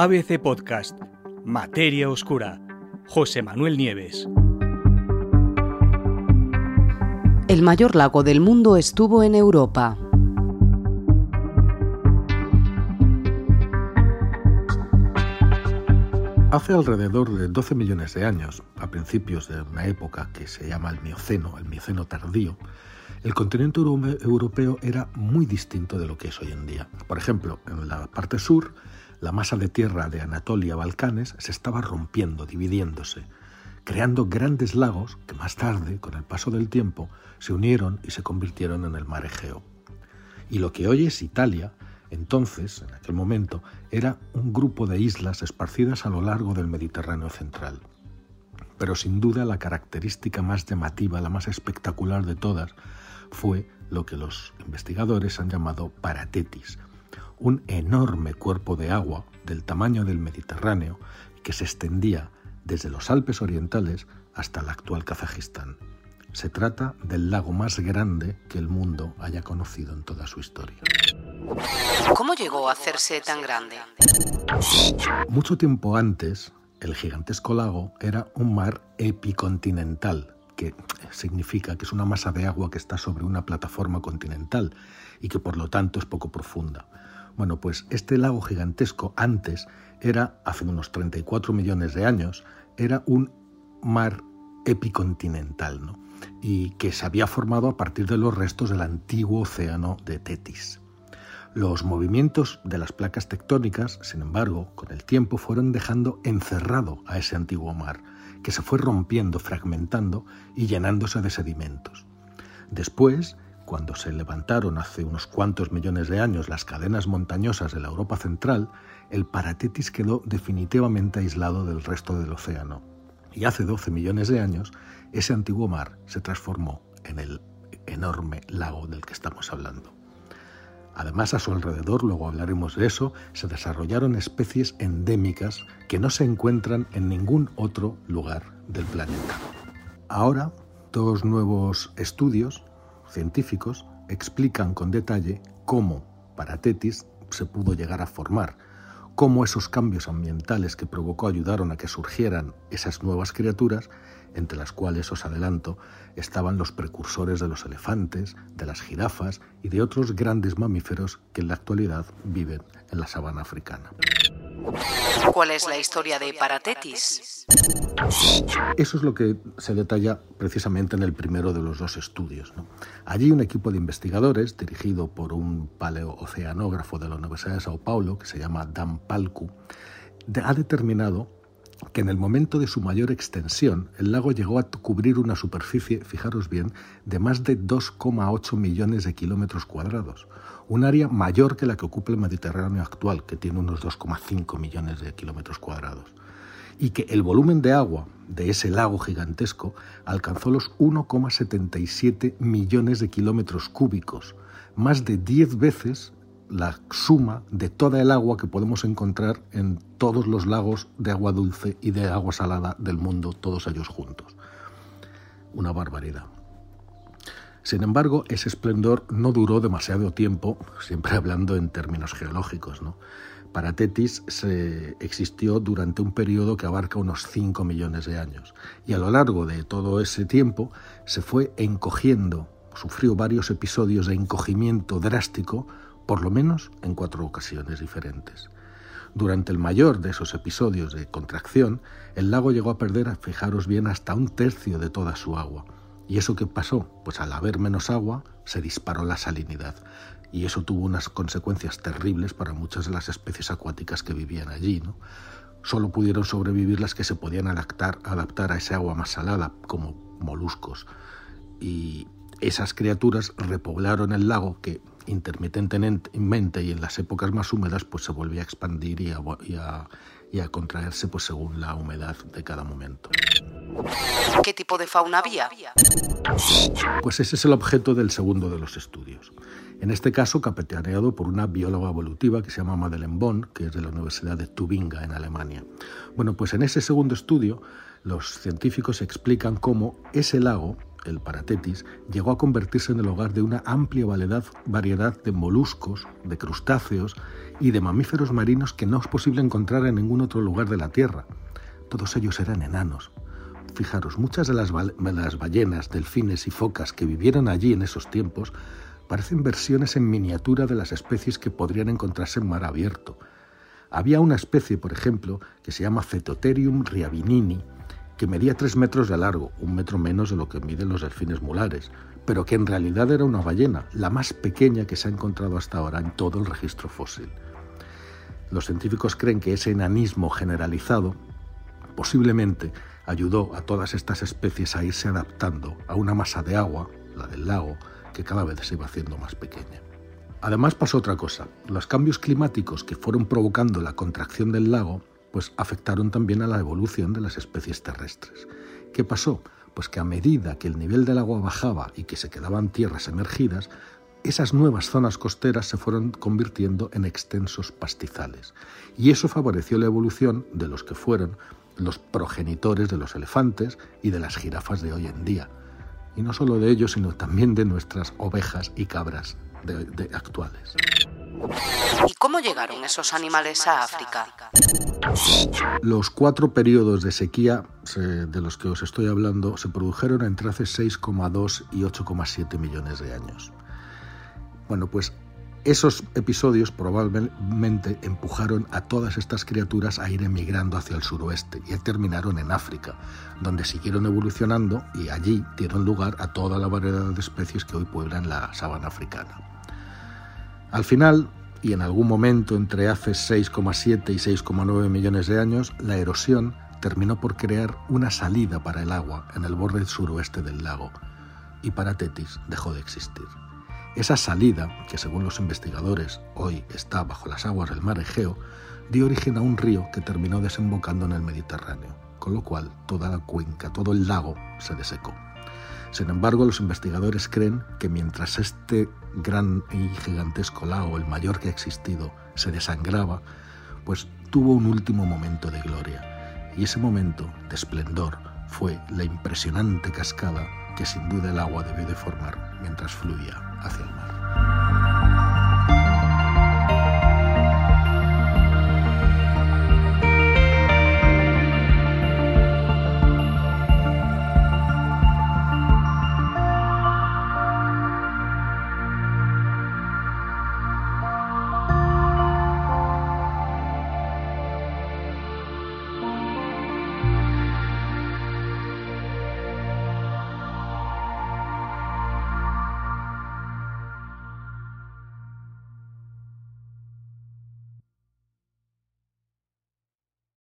ABC Podcast, Materia Oscura, José Manuel Nieves. El mayor lago del mundo estuvo en Europa. Hace alrededor de 12 millones de años, a principios de una época que se llama el Mioceno, el Mioceno tardío, el continente europeo era muy distinto de lo que es hoy en día. Por ejemplo, en la parte sur, la masa de tierra de Anatolia-Balcanes se estaba rompiendo, dividiéndose, creando grandes lagos que más tarde, con el paso del tiempo, se unieron y se convirtieron en el mar Egeo. Y lo que hoy es Italia, entonces, en aquel momento, era un grupo de islas esparcidas a lo largo del Mediterráneo central. Pero sin duda la característica más llamativa, la más espectacular de todas, fue lo que los investigadores han llamado paratetis, un enorme cuerpo de agua del tamaño del Mediterráneo que se extendía desde los Alpes orientales hasta el actual Kazajistán. Se trata del lago más grande que el mundo haya conocido en toda su historia. ¿Cómo llegó a hacerse tan grande? Mucho tiempo antes, el gigantesco lago era un mar epicontinental, que significa que es una masa de agua que está sobre una plataforma continental y que por lo tanto es poco profunda. Bueno, pues este lago gigantesco antes era, hace unos 34 millones de años, era un mar epicontinental, ¿no? y que se había formado a partir de los restos del antiguo océano de Tetis. Los movimientos de las placas tectónicas, sin embargo, con el tiempo fueron dejando encerrado a ese antiguo mar, que se fue rompiendo, fragmentando y llenándose de sedimentos. Después, cuando se levantaron hace unos cuantos millones de años las cadenas montañosas de la Europa central, el Paratetis quedó definitivamente aislado del resto del océano. Y hace 12 millones de años, ese antiguo mar se transformó en el enorme lago del que estamos hablando. Además, a su alrededor, luego hablaremos de eso, se desarrollaron especies endémicas que no se encuentran en ningún otro lugar del planeta. Ahora, dos nuevos estudios científicos explican con detalle cómo Paratetis se pudo llegar a formar, cómo esos cambios ambientales que provocó ayudaron a que surgieran esas nuevas criaturas entre las cuales, os adelanto, estaban los precursores de los elefantes, de las jirafas y de otros grandes mamíferos que en la actualidad viven en la sabana africana. ¿Cuál es la historia de Paratetis? Eso es lo que se detalla precisamente en el primero de los dos estudios. Allí un equipo de investigadores, dirigido por un paleooceanógrafo de la Universidad de Sao Paulo, que se llama Dan Palcu, ha determinado que en el momento de su mayor extensión, el lago llegó a cubrir una superficie, fijaros bien, de más de 2,8 millones de kilómetros cuadrados, un área mayor que la que ocupa el Mediterráneo actual, que tiene unos 2,5 millones de kilómetros cuadrados, y que el volumen de agua de ese lago gigantesco alcanzó los 1,77 millones de kilómetros cúbicos, más de 10 veces la suma de toda el agua que podemos encontrar en todos los lagos de agua dulce y de agua salada del mundo, todos ellos juntos. Una barbaridad. Sin embargo, ese esplendor no duró demasiado tiempo, siempre hablando en términos geológicos. ¿no? Para Tetis se existió durante un periodo que abarca unos 5 millones de años y a lo largo de todo ese tiempo se fue encogiendo, sufrió varios episodios de encogimiento drástico por lo menos en cuatro ocasiones diferentes. Durante el mayor de esos episodios de contracción, el lago llegó a perder, fijaros bien, hasta un tercio de toda su agua. ¿Y eso qué pasó? Pues al haber menos agua, se disparó la salinidad. Y eso tuvo unas consecuencias terribles para muchas de las especies acuáticas que vivían allí. ¿no? Solo pudieron sobrevivir las que se podían adaptar, adaptar a ese agua más salada, como moluscos. Y esas criaturas repoblaron el lago que intermitentemente y en las épocas más húmedas pues se volvía a expandir y a, a, contraerse pues según la humedad de cada momento. ¿Qué tipo de fauna había? Pues ese es el objeto del segundo de los estudios. En este caso, capitaneado por una bióloga evolutiva que se llama Madeleine Bonn, que es de la Universidad de Tubinga, en Alemania. Bueno, pues en ese segundo estudio, los científicos explican cómo ese lago, el Paratetis, llegó a convertirse en el hogar de una amplia variedad de moluscos, de crustáceos y de mamíferos marinos que no es posible encontrar en ningún otro lugar de la Tierra. Todos ellos eran enanos. Fijaros, muchas de las, ballenas, delfines y focas que vivieron allí en esos tiempos parecen versiones en miniatura de las especies que podrían encontrarse en mar abierto. Había una especie, por ejemplo, que se llama Cetotherium riavinini, que medía tres metros de largo, un metro menos de lo que miden los delfines mulares, pero que en realidad era una ballena, la más pequeña que se ha encontrado hasta ahora en todo el registro fósil. Los científicos creen que ese enanismo generalizado posiblemente ayudó a todas estas especies a irse adaptando a una masa de agua, la del lago, que cada vez se iba haciendo más pequeña. Además pasó otra cosa. Los cambios climáticos que fueron provocando la contracción del lago, pues afectaron también a la evolución de las especies terrestres. ¿Qué pasó? Pues que a medida que el nivel del agua bajaba y que se quedaban tierras emergidas, esas nuevas zonas costeras se fueron convirtiendo en extensos pastizales. Y eso favoreció la evolución de los que fueron los progenitores de los elefantes y de las jirafas de hoy en día. Y no solo de ellos, sino también de nuestras ovejas y cabras de, actuales. ¿Y cómo llegaron esos animales a África? Los cuatro periodos de sequía de los que os estoy hablando se produjeron entre hace 6,2 y 8,7 millones de años. Bueno, pues esos episodios probablemente empujaron a todas estas criaturas a ir emigrando hacia el suroeste y terminaron en África, donde siguieron evolucionando y allí dieron lugar a toda la variedad de especies que hoy pueblan la sabana africana. Al final, y en algún momento entre hace 6,7 y 6,9 millones de años, la erosión terminó por crear una salida para el agua en el borde suroeste del lago, y para Tetis dejó de existir. Esa salida, que según los investigadores hoy está bajo las aguas del mar Egeo, dio origen a un río que terminó desembocando en el Mediterráneo, con lo cual toda la cuenca, todo el lago se desecó. Sin embargo, los investigadores creen que mientras este gran y gigantesco lago, el mayor que ha existido, se desangraba, pues tuvo un último momento de gloria. Y ese momento de esplendor fue la impresionante cascada que sin duda el agua debió de formar mientras fluía hacia el mar.